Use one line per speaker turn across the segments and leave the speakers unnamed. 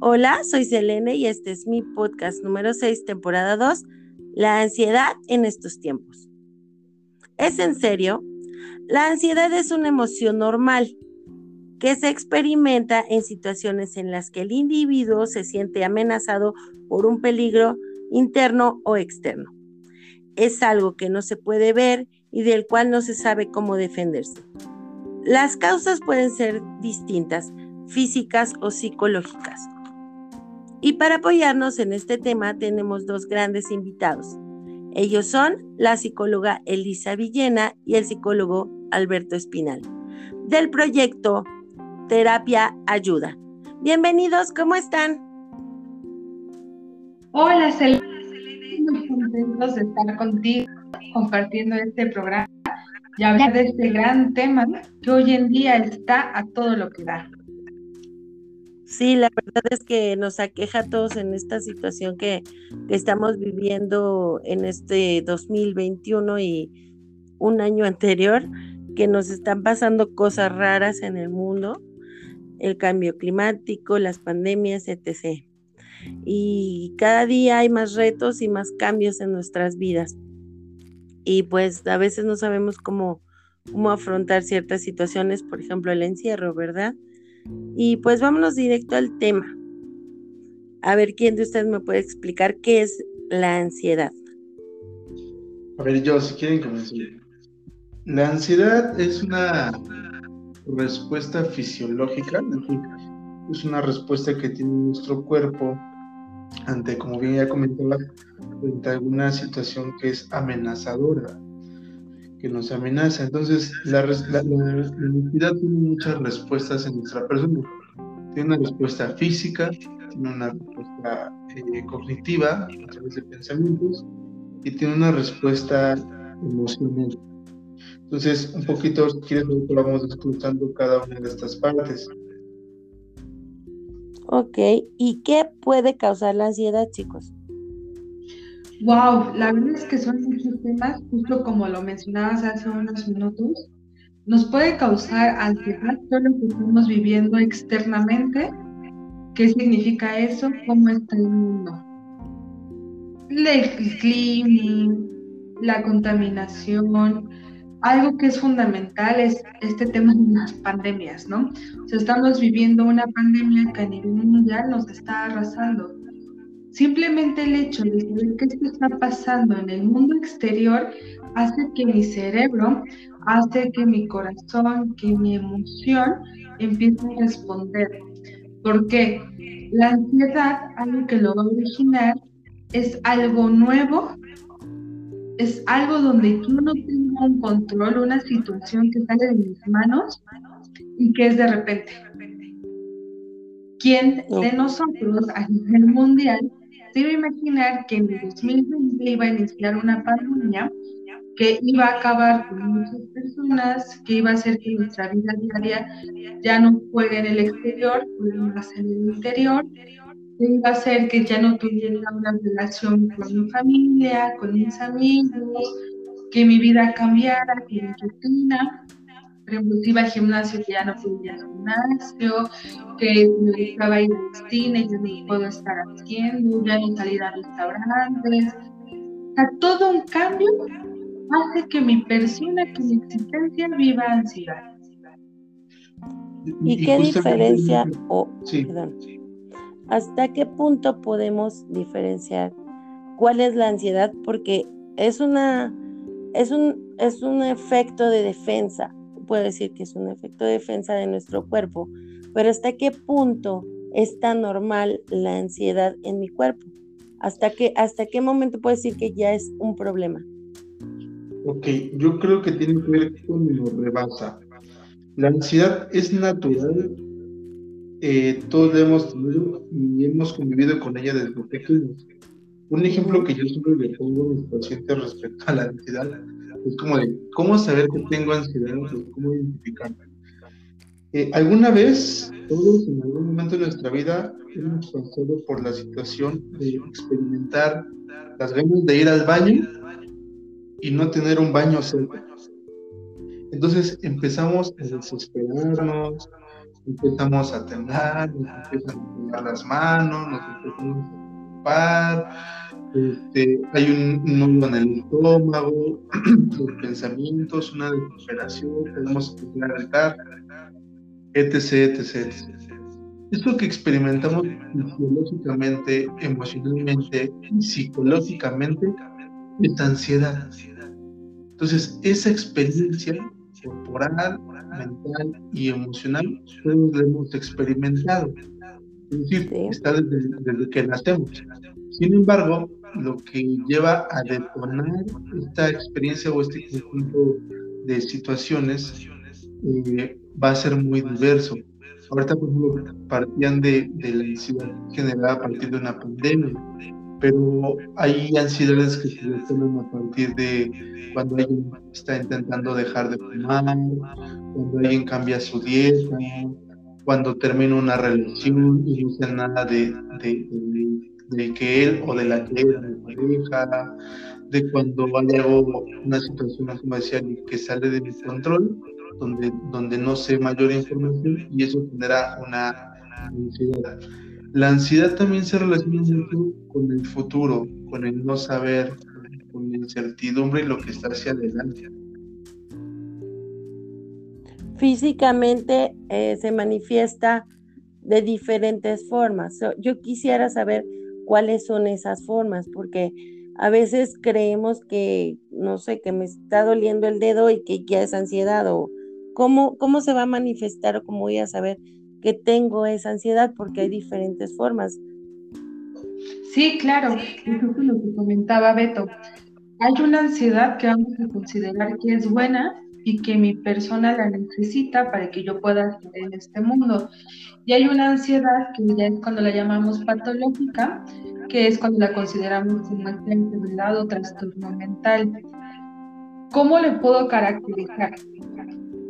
Hola, soy Selene y este es mi podcast número 6, temporada 2, La ansiedad en estos tiempos. ¿Es en serio? La ansiedad es una emoción normal que se experimenta en situaciones en las que el individuo se siente amenazado por un peligro interno o externo. Es algo que no se puede ver y del cual no se sabe cómo defenderse. Las causas pueden ser distintas, físicas o psicológicas. Y para apoyarnos en este tema tenemos dos grandes invitados. Ellos son la psicóloga Elisa Villena y el psicólogo Alberto Espinal, del proyecto Terapia Ayuda. Bienvenidos, ¿cómo están?
Hola, Selena. Muy contentos de estar contigo compartiendo este programa y hablar de este gran tema que hoy en día está a todo lo que da.
Sí, la verdad es que nos aqueja a todos en esta situación que, estamos viviendo en este 2021 y un año anterior, que nos están pasando cosas raras en el mundo, el cambio climático, las pandemias, etc. Y cada día hay más retos y más cambios en nuestras vidas. Y pues a veces no sabemos cómo, cómo afrontar ciertas situaciones, por ejemplo el encierro, ¿verdad? Y pues vámonos directo al tema. A ver, ¿quién de ustedes me puede explicar qué es la ansiedad?
A ver, yo, si quieren comenzar. La ansiedad es una respuesta fisiológica, es una respuesta que tiene nuestro cuerpo ante, como bien ya comentaba, ante alguna situación que es amenazadora que nos amenaza. Entonces, la, la, tiene muchas respuestas en nuestra persona. Tiene una respuesta física, tiene una respuesta eh, cognitiva a través de pensamientos y tiene una respuesta emocional. Entonces, un poquito, si vamos disfrutando cada una de estas partes.
Ok, ¿y qué puede causar la ansiedad, chicos?
Wow, la verdad es que son muchos temas, justo como lo mencionabas hace unos minutos. Nos puede causar ansiedad todo lo que estamos viviendo externamente. ¿Qué significa eso? ¿Cómo está el mundo? El clima, la contaminación, algo que es fundamental es este tema de las pandemias, ¿no? O sea, estamos viviendo una pandemia que a nivel mundial nos está arrasando Simplemente el hecho de saber qué está pasando en el mundo exterior hace que mi cerebro, hace que mi corazón, que mi emoción empiece a responder. Porque la ansiedad, algo que lo va a originar, es algo nuevo, es algo donde yo no tengo un control, una situación que sale de mis manos y que es de repente. ¿Quién de nosotros a nivel mundial debe imaginar que en el 2020 iba a iniciar una pandemia que iba a acabar con muchas personas, que iba a hacer que nuestra vida diaria ya no fuera en el exterior, ser en el interior, que iba a hacer que ya no tuviera una relación con mi familia, con mis amigos, que mi vida cambiara, que mi rutina por ejemplo, si iba al gimnasio, ya no podía ir al gimnasio, que me gustaba ir al cine, ya no puedo estar haciendo, ya no salir a restaurantes. O sea, todo un cambio hace que mi persona, que mi existencia viva ansiedad.
¿Y, qué diferencia, o hasta qué punto podemos diferenciar cuál es la ansiedad? Porque es una, es un, es un efecto de defensa puedo decir que es un efecto de defensa de nuestro cuerpo, pero ¿hasta qué punto es tan normal la ansiedad en mi cuerpo? ¿Hasta qué, hasta qué momento puedo decir que ya es un problema?
Ok, yo creo que tiene que ver con lo rebasa. La ansiedad es natural, eh, todos la hemos tenido y hemos convivido con ella desde pequeños. Un ejemplo que yo siempre le pongo a mis pacientes respecto a la ansiedad es como de, ¿cómo saber que tengo ansiedad? ¿Cómo identificarla? Eh, ¿Alguna vez, todos en algún momento de nuestra vida, hemos pasado por la situación de experimentar las ganas de ir al baño y no tener un baño cerca? Entonces empezamos a desesperarnos, empezamos a temblar, nos empiezan a temblar las manos, nos empezamos a preocupar, este, hay un nudo en el estómago, los pensamientos, una desesperación, podemos empezar a gritar, etc, etc, etc. Esto que experimentamos fisiológicamente, emocionalmente y psicológicamente es ansiedad. Entonces, esa experiencia corporal, mental y emocional, todos la hemos experimentado. Es decir, está desde, desde, que nacemos. Sin embargo, lo que lleva a detonar esta experiencia o este conjunto de situaciones eh, va a ser muy diverso. Ahorita, partían de, la ansiedad generada a partir de una pandemia pero hay ansiedades que se detonan a partir de cuando alguien está intentando dejar de fumar, cuando alguien cambia su dieta, cuando termina una relación y no sé nada de, que él o de la que él me pareja, de cuando hay algo, una situación, como decía, que sale de mi control, donde, donde no sé mayor información y eso genera una ansiedad. La ansiedad también se relaciona mucho con el futuro, con el no saber, con la incertidumbre y lo que está hacia adelante.
Físicamente eh, se manifiesta de diferentes formas. yo quisiera saber cuáles son esas formas, porque a veces creemos que, no sé, que me está doliendo el dedo y que ya es ansiedad o cómo, cómo se va a manifestar o cómo voy a saber que tengo esa ansiedad porque hay diferentes formas.
Sí, claro, lo que comentaba Beto. Hay una ansiedad que vamos a considerar que es buena y que mi persona la necesita para que yo pueda estar en este mundo. Y hay una ansiedad que ya es cuando la llamamos patológica, que es cuando la consideramos como una enfermedad o trastorno mental. ¿Cómo le puedo caracterizar?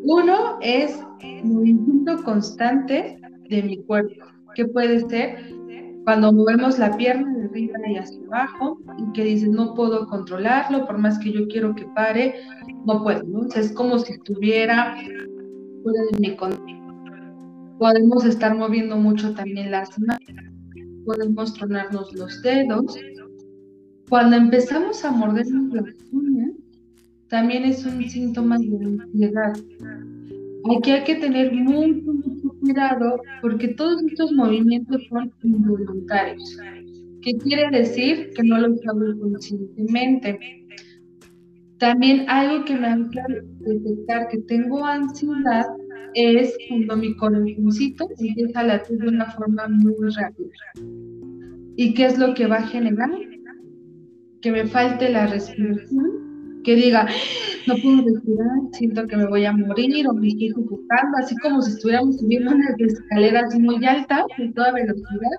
Uno es movimiento constante de mi cuerpo, que puede ser cuando movemos la pierna de arriba y hacia abajo y que dices no puedo controlarlo, por más que yo quiero que pare, no puedo, ¿no? es como si estuviera fuera de mi control. Podemos estar moviendo mucho también las manos, podemos tronarnos los dedos. Cuando empezamos a mordernos las uñas, también es un síntoma de ansiedad. Aquí hay que tener mucho cuidado porque todos estos movimientos son involuntarios. ¿Qué quiere decir? Que no los hago conscientemente. También algo que me hace detectar que tengo ansiedad es cuando mi corazoncito empieza a latir de una forma muy rápida. ¿Y qué es lo que va a generar? Que me falte la respiración que diga, no puedo respirar, siento que me voy a morir o me estoy sufocando, así como si estuviéramos subiendo unas escaleras muy altas de toda velocidad.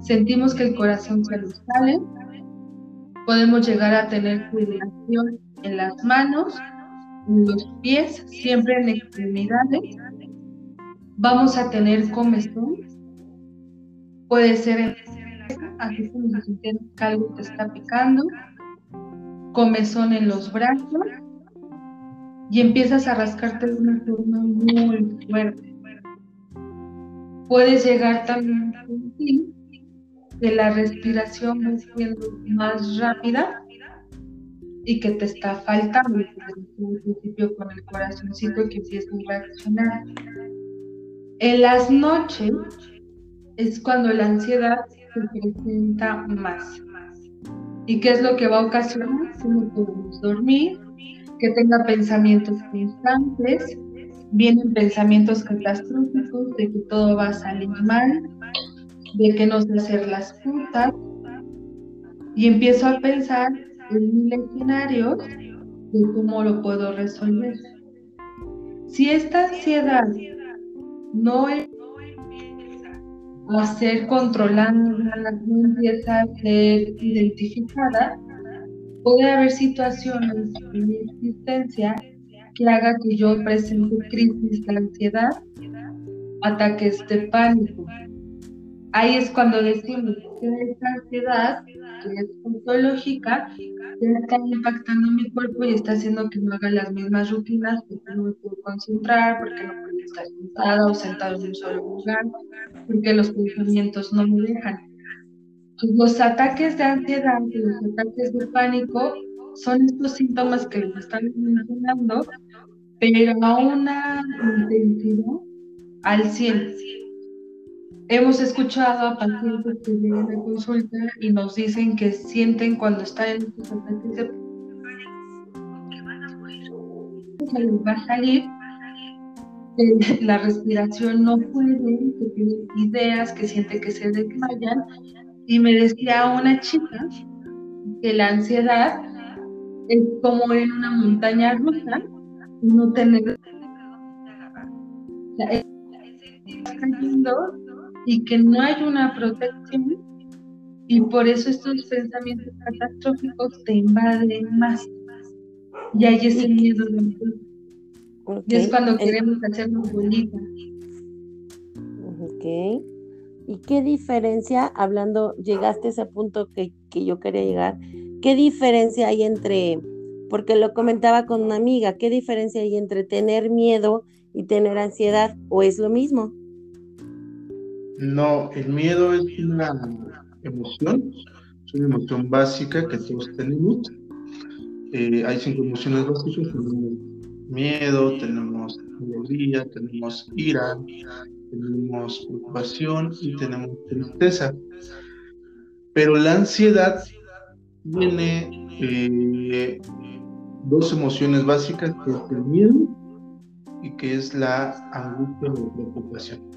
Sentimos que el corazón se nos sale, podemos llegar a tener fibrilación en las manos, en los pies, siempre en extremidades. Vamos a tener comezón, puede ser en así como si que algo te está picando comezón en los brazos y empiezas a rascarte de una forma muy fuerte. Puedes llegar también a sentir que la respiración va más rápida y que te está faltando al principio con el corazoncito que empieza a reaccionar. En las noches es cuando la ansiedad se presenta más. ¿Y qué es lo que va a ocasionar? Si no podemos dormir, que tenga pensamientos constantes, vienen pensamientos catastróficos de que todo va a salir mal, de que no sé hacer las putas, y empiezo a pensar en mil escenarios de cómo lo puedo resolver. Si esta ansiedad no es a ser controlada, no empieza a ser identificada, puede haber situaciones en mi existencia que haga que yo presente crisis de ansiedad, ataques de pánico. Ahí es cuando decimos que esta ansiedad, que es patológica, está impactando mi cuerpo y está haciendo que no haga las mismas rutinas porque no me puedo concentrar, porque no puedo estar sentada o sentado en un solo lugar, porque los pensamientos no me dejan. los ataques de ansiedad y los ataques de pánico son estos síntomas que les están mencionando, pero a una intensidad al 100. Hemos escuchado a pacientes que vienen a consulta y nos dicen que sienten cuando están en estos ataques de que van a morir, que les va a salir, que la respiración no puede, que tienen ideas, que sienten que se desmayan. Y me decía una chica que la ansiedad es como en una montaña rusa no tener cayendo y que no hay una protección. Y por eso estos pensamientos catastróficos te invaden más. Y hay ese miedo de y es cuando queremos hacernos bolita
ok. ¿Y qué diferencia, hablando, llegaste a ese punto que, que yo quería llegar, qué diferencia hay entre, porque lo comentaba con una amiga, qué diferencia hay entre tener miedo y tener ansiedad, o es lo mismo?
No, el miedo es una emoción, es una emoción básica que todos tenemos. Eh, hay cinco emociones básicas, tenemos miedo, tenemos alegría, tenemos ira, tenemos preocupación y tenemos tristeza. Pero la ansiedad tiene eh, dos emociones básicas, que es el miedo y que es la angustia o preocupación.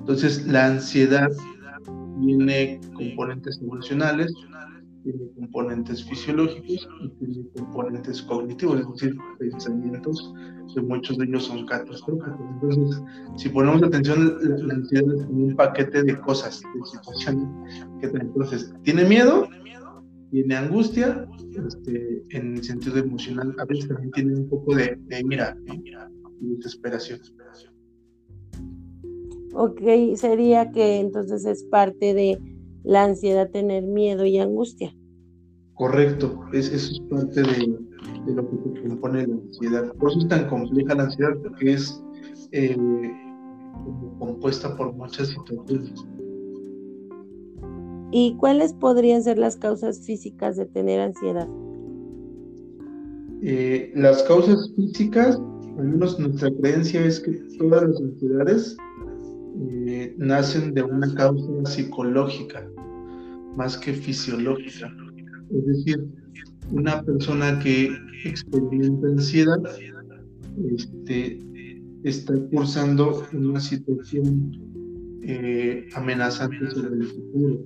Entonces, la ansiedad tiene componentes emocionales, tiene componentes fisiológicos y tiene componentes cognitivos, es decir, pensamientos que muchos de ellos son catastróficos. Entonces, si ponemos atención, la, ansiedad es un paquete de cosas, de situaciones que entonces tiene miedo, tiene angustia, este, en el sentido emocional, a veces también tiene un poco de, de ira y desesperación.
Ok, sería que entonces es parte de la ansiedad tener miedo y angustia.
Correcto, es, eso es parte de, lo que compone la ansiedad. Por eso es tan compleja la ansiedad, porque es eh, compuesta por muchas situaciones.
¿Y cuáles podrían ser las causas físicas de tener ansiedad?
Eh, las causas físicas, al menos nuestra creencia es que todas las ansiedades eh, nacen de una causa psicológica más que fisiológica. Es decir, una persona que experimenta ansiedad este, está cursando una situación eh, amenazante sobre el futuro.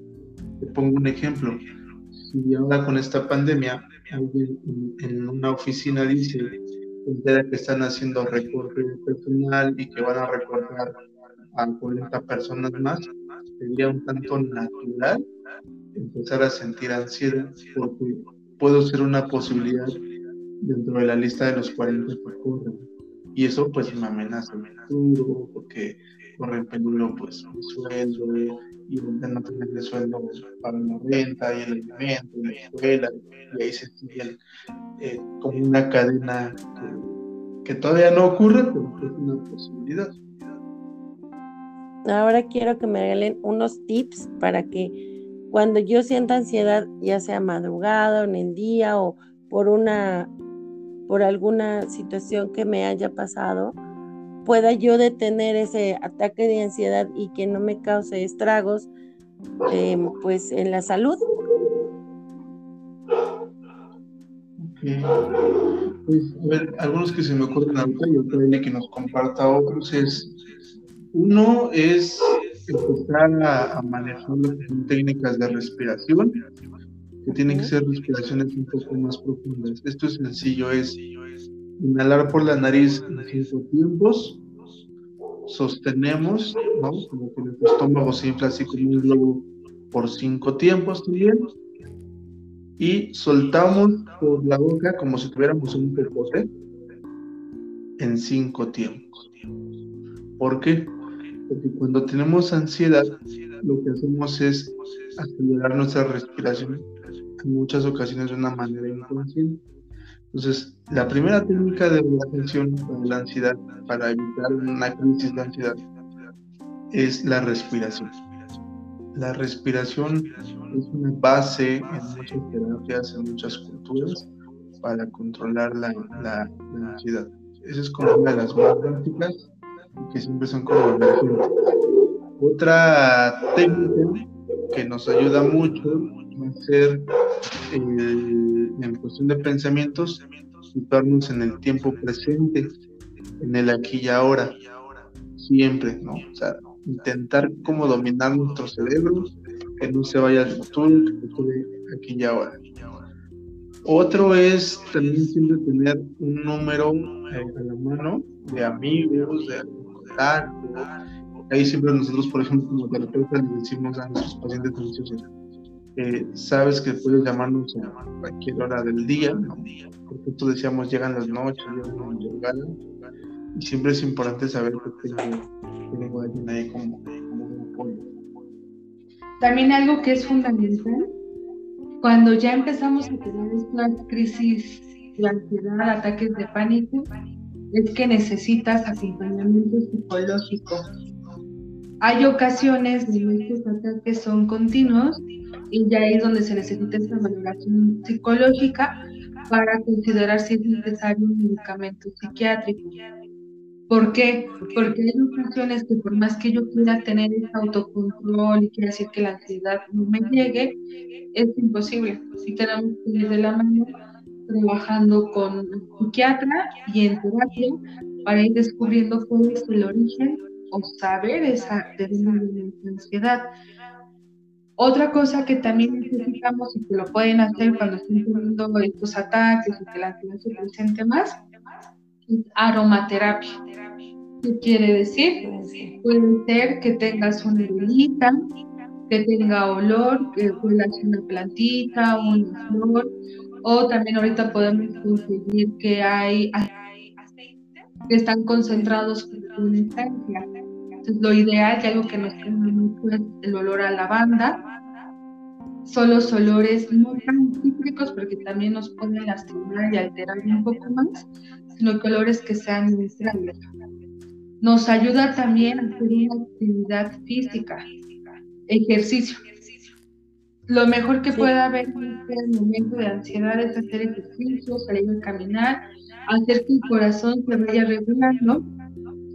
Te pongo un ejemplo. Si ahora con esta pandemia alguien en, una oficina dice que están haciendo recorte personal y que van a recortar a 40 personas más, sería un tanto natural empezar a sentir ansiedad porque puedo ser una posibilidad dentro de la lista de los 40 que corren. Y eso pues me amenaza futuro porque corre en peligro pues mi sueldo y no tener el sueldo para la renta y el alimento la escuela y ahí se sigue eh, como una cadena que, que, todavía no ocurre pero es una posibilidad.
Ahora quiero que me regalen unos tips para que cuando yo sienta ansiedad, ya sea madrugada en el día o por una por alguna situación que me haya pasado, pueda yo detener ese ataque de ansiedad y que no me cause estragos em, pues en la salud.
Pues, a ver, algunos que se me ocurren ahorita y otra que nos comparta otros es uno es empezar a, manejar técnicas de respiración, que tienen que ser respiraciones un poco más profundas. Esto es sencillo, es inhalar por la nariz en cinco tiempos, sostenemos, ¿no? Como que nuestro estómago se infla así como un globo por cinco tiempos también, y soltamos por la boca como si tuviéramos un popote en cinco tiempos. ¿Por qué? Porque cuando tenemos ansiedad, lo que hacemos es acelerar nuestra respiración en muchas ocasiones de una manera inconsciente. Entonces, la primera técnica de relajación de la ansiedad para evitar una crisis de ansiedad es la respiración. La respiración es una base en muchas terapias, en muchas culturas, para controlar la, la, ansiedad. Esa es como una de las más prácticas que siempre son como. Otra técnica que nos ayuda mucho a ser en cuestión de pensamientos, situarnos en el tiempo presente, en el aquí y ahora, siempre, ¿no? O sea, intentar como dominar nuestro cerebro, que no se vaya al futuro, que aquí y ahora. Otro es también siempre tener un número eh, a la mano de amigos, de Ahí siempre nosotros, por ejemplo, como terapeutas, le decimos a nuestros pacientes eh, sabes que puedes llamarnos a cualquier hora del día, porque tú decíamos llegan las noches, llegan madrugadas, y siempre es importante saber que tengo, alguien ahí como, como un apoyo.
También algo que es fundamental cuando ya empezamos a tener estas crisis de ansiedad, ataques de pánico, es que necesitas acompañamiento psicológico. Hay ocasiones donde estos ataques son continuos y ya es donde se necesita esta valoración psicológica para considerar si es necesario un medicamento psiquiátrico. ¿Por qué? Porque hay ocasiones que por más que yo quiera tener ese autocontrol y quiera decir que la ansiedad no me llegue, es imposible. Si tenemos que ir de la mano trabajando con psiquiatra y en terapia para ir descubriendo cuál es el origen o saber esa de ansiedad. Otra cosa que también necesitamos y que lo pueden hacer cuando estén teniendo estos ataques y que la ansiedad se presente más aromaterapia. ¿Qué quiere decir? Puede ser que tengas una velita, que tenga olor, que huelas una plantita, una flor, o también ahorita podemos conseguir que hay aceites que están concentrados con una esencia. Entonces, lo ideal, y algo que nos mucho es el olor a lavanda, son los olores no tan cítricos porque también nos pueden lastimar y alterar un poco más, sino colores que sean neutrales. Nos ayuda también a hacer una actividad física, ejercicio. Lo mejor que puede haber en este momento de ansiedad es hacer ejercicio, salir a caminar, hacer que el corazón se vaya regulando,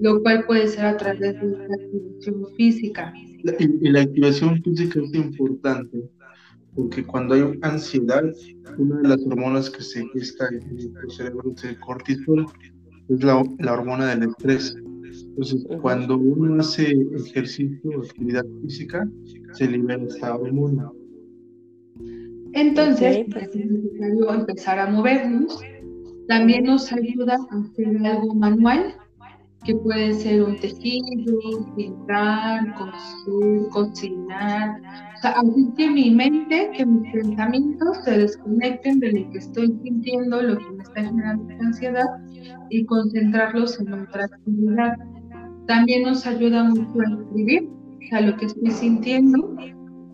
lo cual puede ser a través de la activación física.
y la activación física es importante porque cuando hay ansiedad, una de las hormonas que se gesta en el cerebro es el cortisol, es la, la hormona del estrés. Entonces, cuando uno hace ejercicio o actividad física, se libera esta hormona.
Entonces, es necesario empezar a movernos. También nos ayuda a hacer algo manual, que puede ser un tejido, pintar, coser, cocinar. O sea, así que mi mente, que mis pensamientos se desconecten de lo que estoy sintiendo, lo que me está generando ansiedad y concentrarlos en otra actividad. También nos ayuda mucho a escribir, o sea, lo que estoy sintiendo,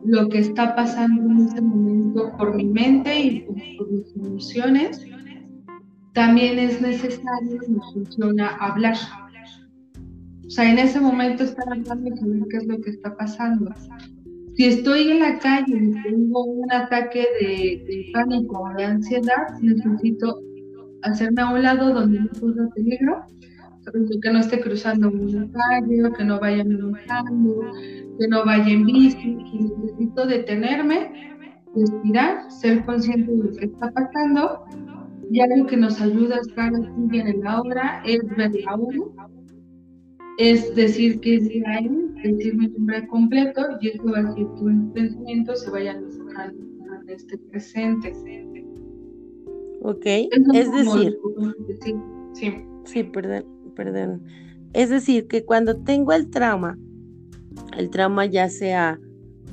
lo que está pasando en ese momento por mi mente y por mis emociones. También es necesario, nos funciona hablar o sea, en ese momento estar hablando y saber qué es lo que está pasando. Si estoy en la calle y tengo un ataque de, pánico o de ansiedad, necesito hacerme a un lado donde no pueda peligro, que no esté cruzando una calle, que no vaya manejando, que no vaya en bici, necesito detenerme, respirar, ser consciente de lo que está pasando y algo que nos ayuda a estar aquí en la hora es ver la hora es decir que es él, decir mi nombre completo y eso va a hacer que mis pensamientos se vayan a este presente.
Ok, es, decir,
sí.
sí, perdón, perdón. Es decir, que cuando tengo el trauma, el trauma ya sea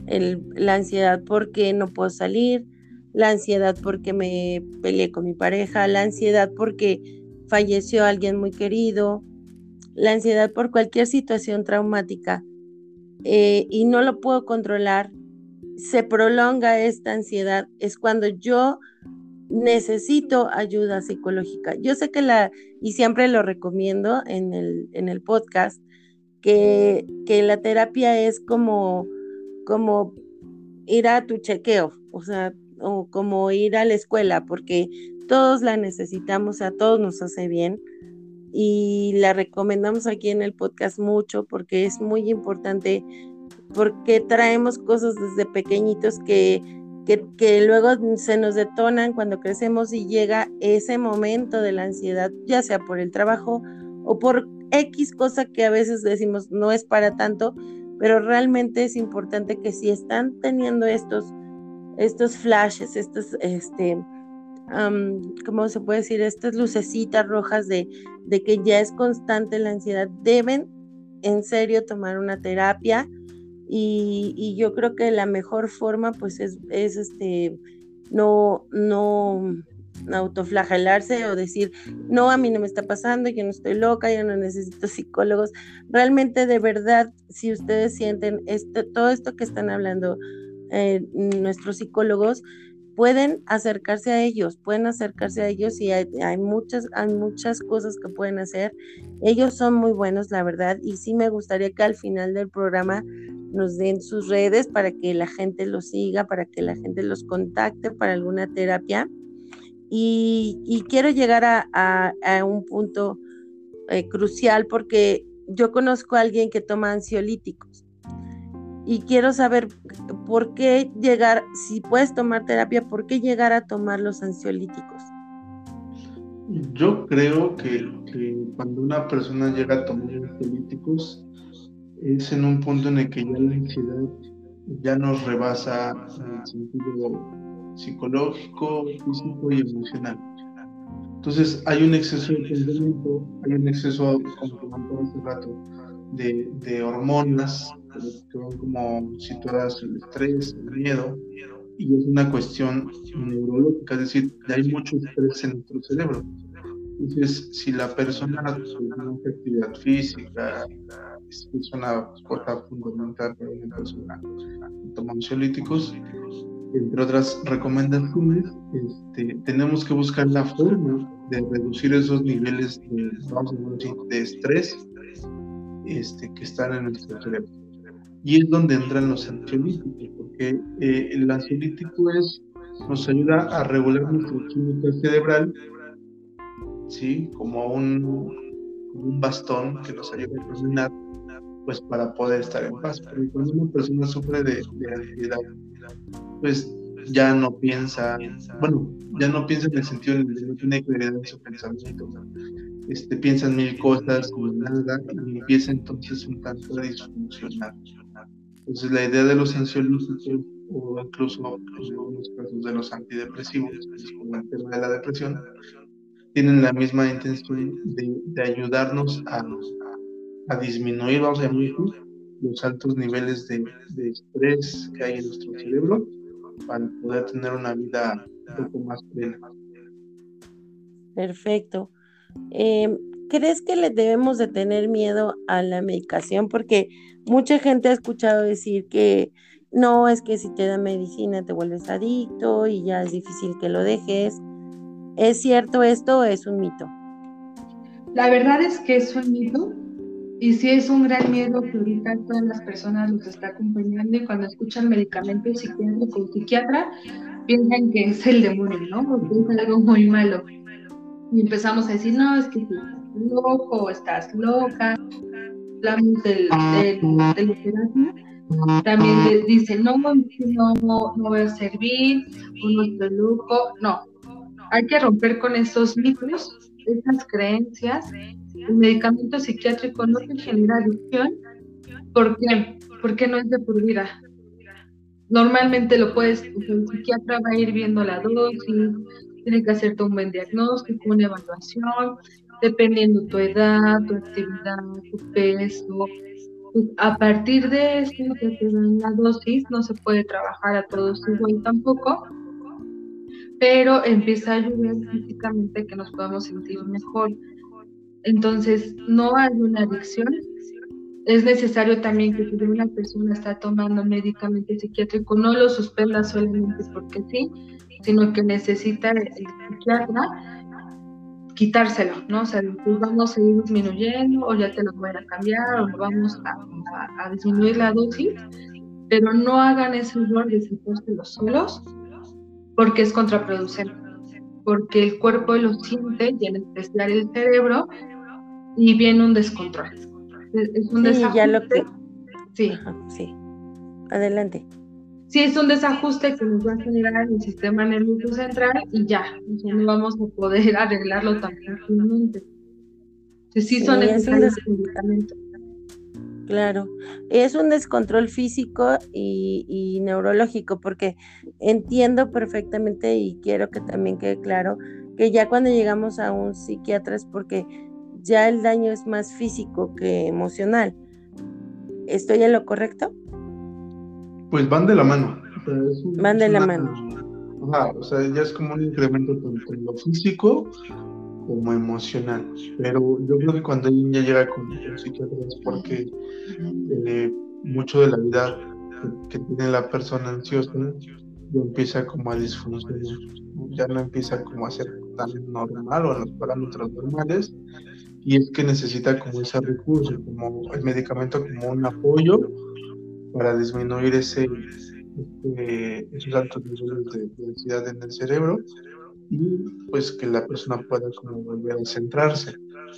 la ansiedad porque no puedo salir, la ansiedad porque me peleé con mi pareja, la ansiedad porque falleció alguien muy querido, la ansiedad por cualquier situación traumática eh, y no lo puedo controlar, se prolonga esta ansiedad es cuando yo necesito ayuda psicológica. Yo sé que la, y siempre lo recomiendo en el, en el podcast, que, que la terapia es como, como ir a tu chequeo, o sea, o como ir a la escuela, porque todos la necesitamos, a todos nos hace bien y la recomendamos aquí en el podcast mucho porque es muy importante, porque traemos cosas desde pequeñitos que, que, luego se nos detonan cuando crecemos y llega ese momento de la ansiedad, ya sea por el trabajo o por X cosa que a veces decimos no es para tanto, pero realmente es importante que si están teniendo estos, estos flashes, estos, este, ¿cómo se puede decir? Estas lucecitas rojas de, de que ya es constante la ansiedad, deben en serio tomar una terapia y, yo creo que la mejor forma pues es, es este, no, no autoflagelarse o decir, no, a mí no me está pasando, yo no estoy loca, yo no necesito psicólogos. Realmente, de verdad, si ustedes sienten esto, todo esto que están hablando eh, nuestros psicólogos, pueden acercarse a ellos, pueden acercarse a ellos y hay, muchas, hay muchas cosas que pueden hacer. Ellos son muy buenos, la verdad, y sí me gustaría que al final del programa nos den sus redes para que la gente los siga, para que la gente los contacte para alguna terapia. Y, quiero llegar a, un punto eh, crucial porque yo conozco a alguien que toma ansiolíticos y quiero saber por qué llegar, si puedes tomar terapia, por qué llegar a tomar los ansiolíticos.
Yo creo que, cuando una persona llega a tomar ansiolíticos es en un punto en el que ya la ansiedad ya nos rebasa en el sentido psicológico, físico y emocional. Entonces hay un exceso de pensamiento, hay un exceso, como comentaba hace rato, de, de hormonas que van como situadas el estrés, el miedo, y es una cuestión neurológica, es decir, hay mucho estrés en nuestro cerebro. Entonces, si la persona hace actividad física, es una cosa fundamental para una persona que toma ansiolíticos, entre otras recomendaciones, este, tenemos que buscar la forma de reducir esos niveles de, de estrés este, que están en nuestro cerebro. Y es donde entran los ansiolíticos, porque eh, el ansiolítico es, nos ayuda a regular nuestra química cerebral, ¿sí? como un, un bastón que nos ayuda a caminar, pues para poder estar en paz. Pero cuando una persona sufre de, de ansiedad, pues ya no piensa, bueno, ya no piensa en el sentido de no tiene claridad en su pensamiento, este, piensa en mil cosas como nada y empieza entonces un tanto a disfuncionar. Entonces la idea de los ansiolíticos o incluso en algunos casos de los antidepresivos, como el tema de la depresión, tienen la misma intención de, ayudarnos a, a, disminuir, vamos a decir, los altos niveles de, de, estrés que hay en nuestro cerebro para poder tener una vida un poco más plena.
Perfecto. Eh, ¿Crees que le debemos de tener miedo a la medicación? Porque mucha gente ha escuchado decir que no, es que si te da medicina te vuelves adicto y ya es difícil que lo dejes. ¿Es cierto esto o es un mito?
La verdad es que es un mito y sí es un gran miedo que ahorita todas las personas los está acompañando y cuando escuchan medicamentos psiquiátrico o psiquiatra piensan que es el demonio, ¿no? Porque es algo muy malo. Y empezamos a decir, no, es que estás loco, estás loca. Hablamos del, del, de También le dicen, no, no, no, no voy a servir, o no estoy loco. No, hay que romper con esos mitos, esas creencias. El medicamento psiquiátrico no te genera adicción. ¿Por qué? Porque no es de por vida. Normalmente lo puedes, el psiquiatra va a ir viendo la dosis, tiene que hacerte un buen diagnóstico, una evaluación, dependiendo tu edad, tu actividad, tu peso. A partir de eso, que te dan la dosis, no se puede trabajar a todos igual tampoco, pero empieza a ayudar físicamente que nos podamos sentir mejor. Entonces, no hay una adicción, es necesario también que si una persona está tomando medicamento psiquiátrico, no lo suspenda solamente porque sí, sino que necesita el psiquiatra quitárselo, ¿no? O sea, pues vamos a ir disminuyendo o ya te lo voy a cambiar o vamos a, disminuir la dosis, pero no hagan ese error de quitárselo solos porque es contraproducente, porque el cuerpo lo siente y en especial el cerebro y viene un descontrol. Es un
sí, ya lo que... Sí. sí. Adelante.
Sí, es un desajuste que nos va a generar el sistema nervioso central y ya, no vamos a poder arreglarlo tan fácilmente. Sí, son necesarios
Claro, es un descontrol físico y, y, neurológico, porque entiendo perfectamente y quiero que también quede claro que ya cuando llegamos a un psiquiatra es porque ya el daño es más físico que emocional. ¿Estoy en lo correcto?
Pues van de la mano.
van de la mano.
Ajá, o sea, ya es como un incremento tanto en lo físico como emocional. Pero yo creo que cuando alguien ya llega con un psiquiatra es porque eh, mucho de la vida que, tiene la persona ansiosa ya empieza como a disfuncionar, ya no empieza como a ser tan normal o en los parámetros normales y es que necesita como ese recurso, como el medicamento como un apoyo para disminuir ese, este, esos altos niveles de, densidad en el cerebro y pues que la persona pueda volver a centrarse.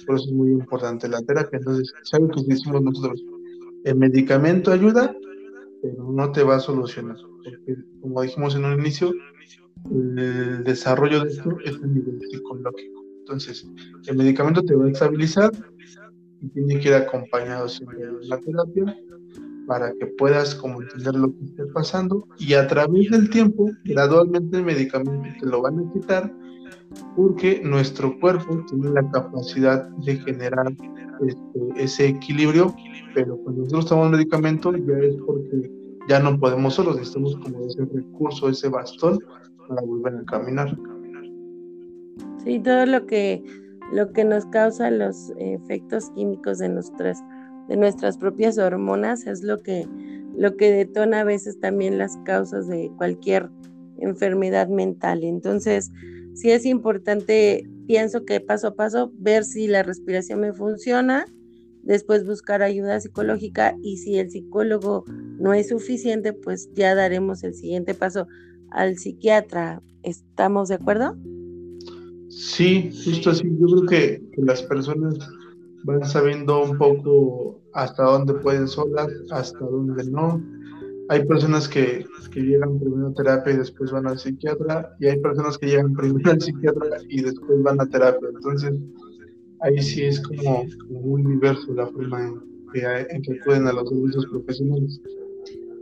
Por eso es muy importante la terapia. Entonces, ¿sabes que decimos nosotros? El medicamento ayuda, pero no te va a solucionar. Porque, como dijimos en un inicio, el desarrollo de esto es a nivel psicológico. Entonces, el medicamento te va a estabilizar y tiene que ir acompañado siempre de la terapia para que puedas como entender lo que está pasando y a través del tiempo, gradualmente el medicamento te lo van a quitar porque nuestro cuerpo tiene la capacidad de generar este, ese equilibrio, pero cuando nosotros tomamos medicamento ya es porque ya no podemos solos, necesitamos como ese recurso, ese bastón para volver a caminar.
Sí, todo lo que, lo que nos causa los efectos químicos de nuestras, de nuestras propias hormonas es lo que, lo que detona a veces también las causas de cualquier enfermedad mental. Entonces, sí es importante, pienso que paso a paso, ver si la respiración me funciona, después buscar ayuda psicológica y si el psicólogo no es suficiente, pues ya daremos el siguiente paso al psiquiatra. ¿Estamos de acuerdo?
Sí, justo así. Yo creo que, las personas van sabiendo un poco hasta dónde pueden solas, hasta dónde no. Hay personas que, llegan primero a terapia y después van al psiquiatra, y hay personas que llegan primero al psiquiatra y después van a terapia. Entonces, ahí sí es como, muy diverso la forma en que, en que acuden a los servicios profesionales.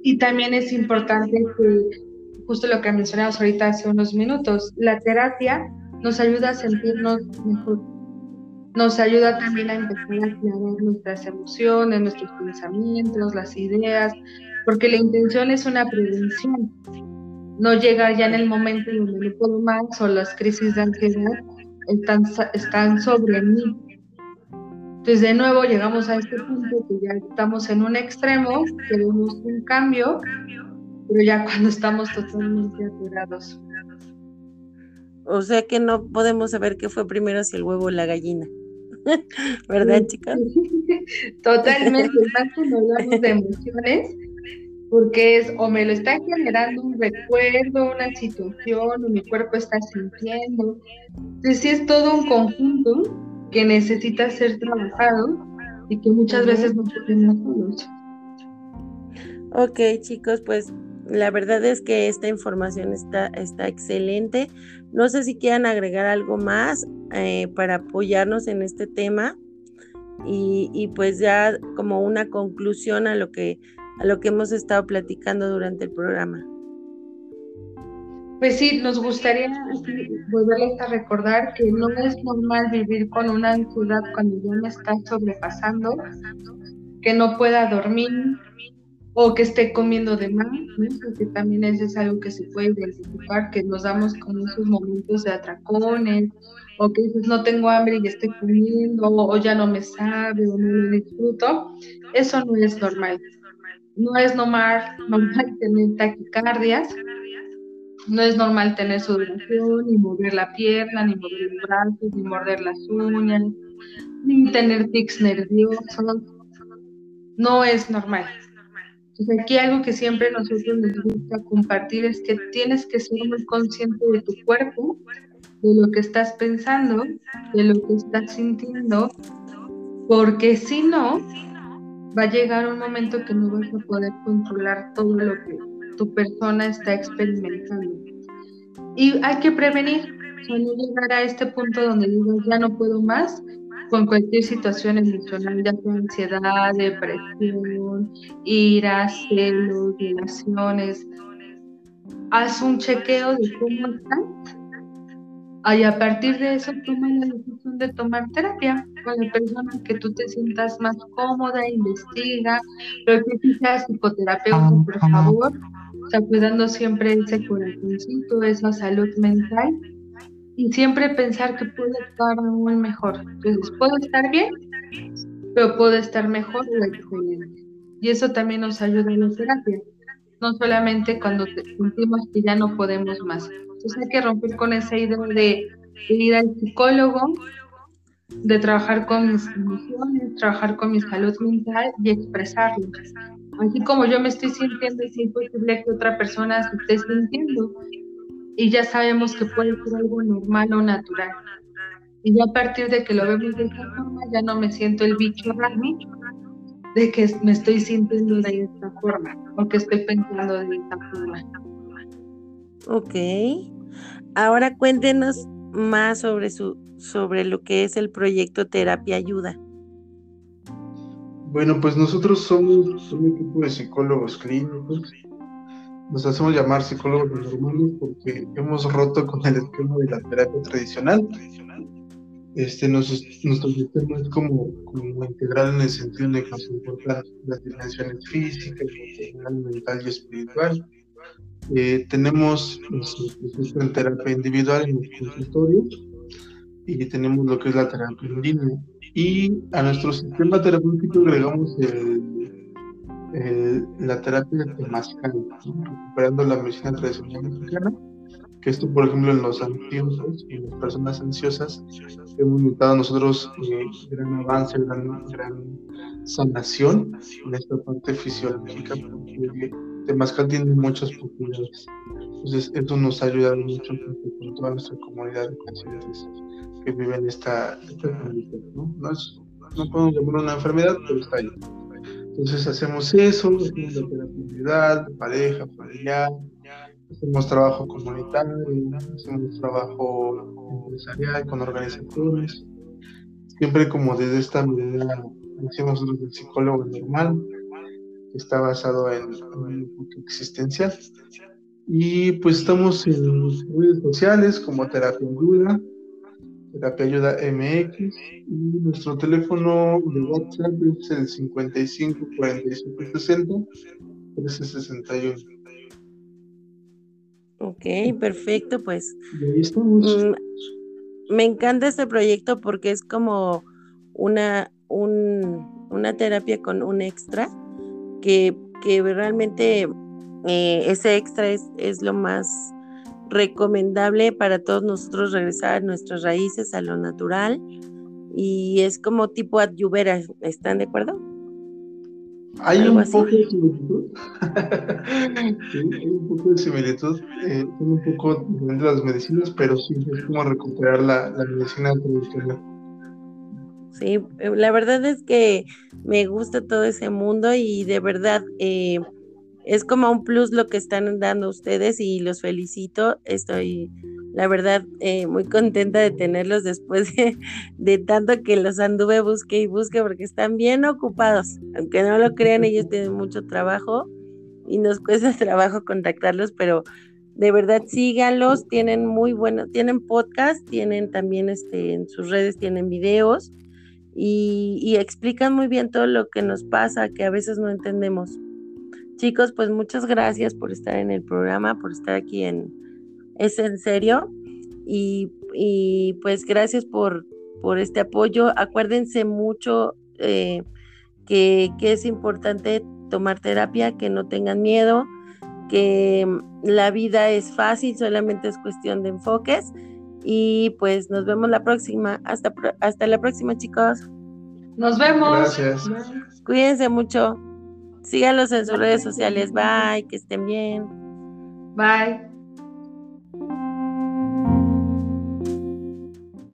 Y también es importante que, justo lo que mencionamos ahorita hace unos minutos, la terapia nos ayuda a sentirnos mejor. Nos ayuda también a empezar a aclarar nuestras emociones, nuestros pensamientos, las ideas, porque la intención es una prevención. No llegar ya en el momento en donde no puedo más o las crisis de ansiedad están, están sobre mí. Entonces, de nuevo, llegamos a este punto que ya estamos en un extremo, queremos un cambio, pero ya cuando estamos totalmente aturados.
O sea que no podemos saber qué fue primero, si el huevo o la gallina. ¿Verdad, chicas?
Totalmente, más cuando hablamos de emociones, porque es o me lo está generando un recuerdo, una situación, o mi cuerpo está sintiendo. Entonces, sí es todo un conjunto que necesita ser trabajado y que muchas veces no podemos solos.
Ok, chicos, pues la verdad es que esta información está, está excelente. No sé si quieran agregar algo más eh, para apoyarnos en este tema y, pues ya como una conclusión a lo que a lo que hemos estado platicando durante el programa.
Pues sí, nos gustaría volverles a recordar que no es normal vivir con una ansiedad cuando ya me está sobrepasando, que no pueda dormir, o que esté comiendo de más, porque también eso es algo que se puede identificar, que nos damos como esos momentos de atracones o que dices no tengo hambre y estoy comiendo, o ya no me sabe, o no lo disfruto, eso no es normal. No es normal, normal tener taquicardias, no es normal tener sudoración, ni mover la pierna, ni mover los brazos, ni morder las uñas, ni tener tics nerviosos. No es normal. Entonces aquí algo que siempre nosotros nos gusta compartir es que tienes que ser muy consciente de tu cuerpo, de lo que estás pensando, de lo que estás sintiendo, porque si no, va a llegar un momento que no vas a poder controlar todo lo que tu persona está experimentando. Y hay que prevenir, no llegar a este punto donde digo ya no puedo más, con cualquier situación emocional, ya sea ansiedad, depresión, ira, celos, violaciones. Haz un chequeo de cómo estás y a partir de eso toma la decisión de tomar terapia con la persona que tú te sientas más cómoda, investiga, pero que si seas psicoterapeuta, por favor, o cuidando siempre ese corazoncito, esa salud mental y siempre pensar que puede estar aún mejor. Entonces, puedo estar bien, pero puedo estar mejor. Y eso también nos ayuda en la terapia, no solamente cuando sentimos que ya no podemos más. Entonces hay que romper con esa idea de, ir al psicólogo, de trabajar con mis emociones, trabajar con mi salud mental y expresarlo. Así como yo me estoy sintiendo, es imposible que otra persona se esté sintiendo y ya sabemos que puede ser algo normal o natural. Y ya a partir de que lo vemos de esta forma, ya no me siento el bicho raro de que me estoy sintiendo de esta forma o que estoy pensando de esta forma.
Ok. Ahora cuéntenos más sobre su sobre lo que es el proyecto Terapia Ayuda.
Bueno, pues nosotros somos un equipo de psicólogos clínicos nos hacemos llamar psicólogos normales porque hemos roto con el esquema de la terapia tradicional. Este, nuestro sistema es como, como, integral en el sentido de que nos importan las dimensiones físicas, mental y espiritual. Eh, tenemos nuestro en terapia individual en los consultorios y tenemos lo que es la terapia en línea. Y a nuestro sistema terapéutico agregamos el la terapia temazcal, recuperando la medicina tradicional mexicana, que esto, por ejemplo, en los ansiosos y en las personas ansiosas, hemos notado nosotros eh, gran avance, gran, gran sanación en esta parte fisiológica, porque temazcal tiene muchas propiedades. Entonces, esto nos ha ayudado mucho con toda nuestra comunidad de pacientes que viven esta, esta ¿no? No, es, no podemos llamar una enfermedad, pero está ahí. Entonces hacemos eso, hacemos la terapia pareja, familiar, hacemos trabajo comunitario, hacemos trabajo empresarial con organizaciones, siempre como desde esta manera, decimos nosotros el psicólogo normal, que está basado en, existencial. Y pues estamos en redes sociales como Terapia Ayuda, Terapia Ayuda MX y nuestro teléfono de WhatsApp es el 55 47 60 1361.
Ok, perfecto, pues. Mm, me encanta este proyecto porque es como una, un, una terapia con un extra que, que realmente eh, ese extra es, es lo más recomendable para todos nosotros regresar a nuestras raíces, a lo natural, y es como tipo adyuvera, ¿están de acuerdo?
Hay un, poco de similitud. hay un poco de similitud. Eh, un poco diferentes las medicinas, pero sí es como recuperar la, la medicina tradicional.
Sí, eh, la verdad es que me gusta todo ese mundo y de verdad eh, es como un plus lo que están dando ustedes y los felicito. Estoy, la verdad, eh, muy contenta de tenerlos después de, tanto que los anduve busque y busque porque están bien ocupados. Aunque no lo crean, ellos tienen mucho trabajo y nos cuesta trabajo contactarlos, pero de verdad síganlos, tienen muy buenos, tienen podcast, tienen también este, en sus redes, tienen videos y explican muy bien todo lo que nos pasa, que a veces no entendemos. Chicos, pues muchas gracias por estar en el programa, por estar aquí en Es en serio. Y y pues gracias por, por este apoyo. Acuérdense mucho eh, que, que es importante tomar terapia, que no tengan miedo, que la vida es fácil, solamente es cuestión de enfoques. Y pues nos vemos la próxima. Hasta, hasta la próxima, chicos.
Nos vemos.
Gracias.
Cuídense mucho. Síganlos en sus redes sociales. Bye, que estén bien.
Bye.